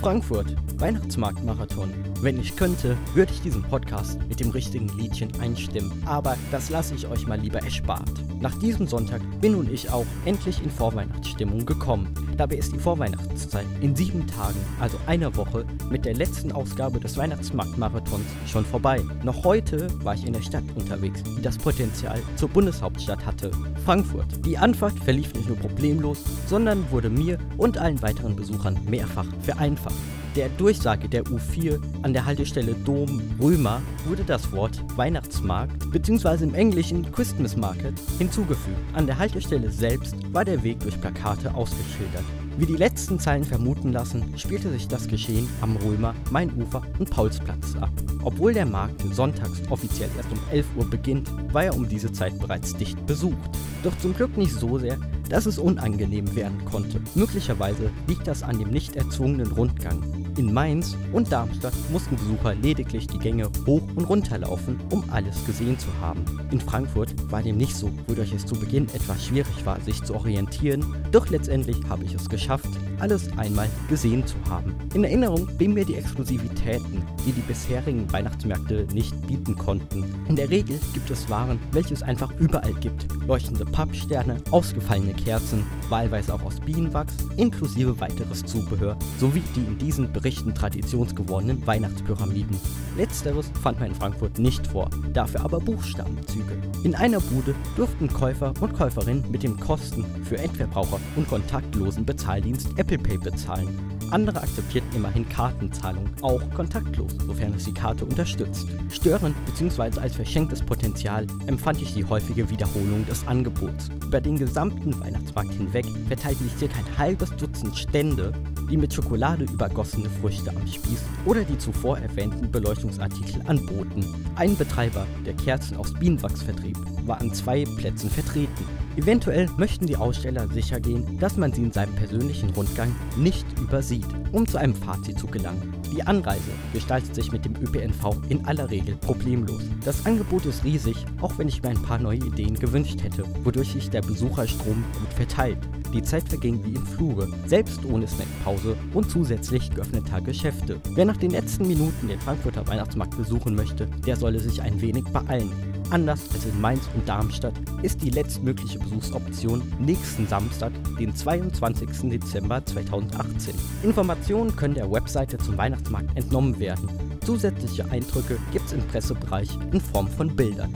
Frankfurt, Weihnachtsmarktmarathon. Wenn ich könnte, würde ich diesen Podcast mit dem richtigen Liedchen einstimmen, aber das lasse ich euch mal lieber erspart. Nach diesem Sonntag bin nun ich auch endlich in Vorweihnachtsstimmung gekommen. Dabei ist die Vorweihnachtszeit in sieben Tagen, also einer Woche, mit der letzten Ausgabe des Weihnachtsmarktmarathons schon vorbei. Noch heute war ich in der Stadt unterwegs, die das Potenzial zur Bundeshauptstadt hatte, Frankfurt. Die Anfahrt verlief nicht nur problemlos, sondern wurde mir und allen weiteren Besuchern mehrfach vereinfacht. Der Durchsage der U4 an der Haltestelle Dom Römer wurde das Wort Weihnachtsmarkt bzw. im Englischen Christmas Market hinzugefügt. An der Haltestelle selbst war der Weg durch Plakate ausgeschildert. Wie die letzten Zeilen vermuten lassen, spielte sich das Geschehen am Römer, Mainufer und Paulsplatz ab. Obwohl der Markt sonntags offiziell erst um 11 Uhr beginnt, war er um diese Zeit bereits dicht besucht. Doch zum Glück nicht so sehr, dass es unangenehm werden konnte. Möglicherweise liegt das an dem nicht erzwungenen Rundgang. In Mainz und Darmstadt mussten Besucher lediglich die Gänge hoch und runter laufen, um alles gesehen zu haben. In Frankfurt war dem nicht so, wodurch es zu Beginn etwas schwierig war, sich zu orientieren, doch letztendlich habe ich es geschafft, alles einmal gesehen zu haben. In Erinnerung blieben mir die Exklusivitäten, die die bisherigen Weihnachtsmärkte nicht bieten konnten. In der Regel gibt es Waren, welche es einfach überall gibt. Leuchtende Pappsterne, ausgefallene Kerzen, wahlweise auch aus Bienenwachs, inklusive weiteres Zubehör, sowie die in diesen Berichten traditionsgewordenen Weihnachtspyramiden. Letzteres fand man in Frankfurt nicht vor, dafür aber Buchstabenzüge. In einer Bude durften Käufer und Käuferinnen mit dem Kosten für Endverbraucher und kontaktlosen Bezahldienst Apple Pay bezahlen. Andere akzeptierten immerhin Kartenzahlung, auch kontaktlos, sofern es die Karte unterstützt. Störend bzw. als verschenktes Potenzial empfand ich die häufige Wiederholung des Angebots. Über den gesamten Weihnachtsmarkt hinweg verteilten sich circa ein halbes Dutzend Stände, die mit Schokolade übergossene Früchte am Spieß oder die zuvor erwähnten Beleuchtungsartikel anboten. Ein Betreiber, der Kerzen aus Bienenwachs vertrieb, war an zwei Plätzen vertreten. Eventuell möchten die Aussteller sicher gehen, dass man sie in seinem persönlichen Rundgang nicht übersieht, um zu einem Fazit zu gelangen. Die Anreise gestaltet sich mit dem ÖPNV in aller Regel problemlos. Das Angebot ist riesig, auch wenn ich mir ein paar neue Ideen gewünscht hätte, wodurch sich der Besucherstrom gut verteilt. Die Zeit verging wie im Fluge, selbst ohne Snackpause und zusätzlich geöffneter Geschäfte. Wer nach den letzten Minuten den Frankfurter Weihnachtsmarkt besuchen möchte, der solle sich ein wenig beeilen. Anders als in Mainz und Darmstadt ist die letztmögliche Besuchsoption nächsten Samstag, den 22. Dezember 2018. Informationen können der Webseite zum Weihnachtsmarkt entnommen werden. Zusätzliche Eindrücke gibt es im Pressebereich in Form von Bildern.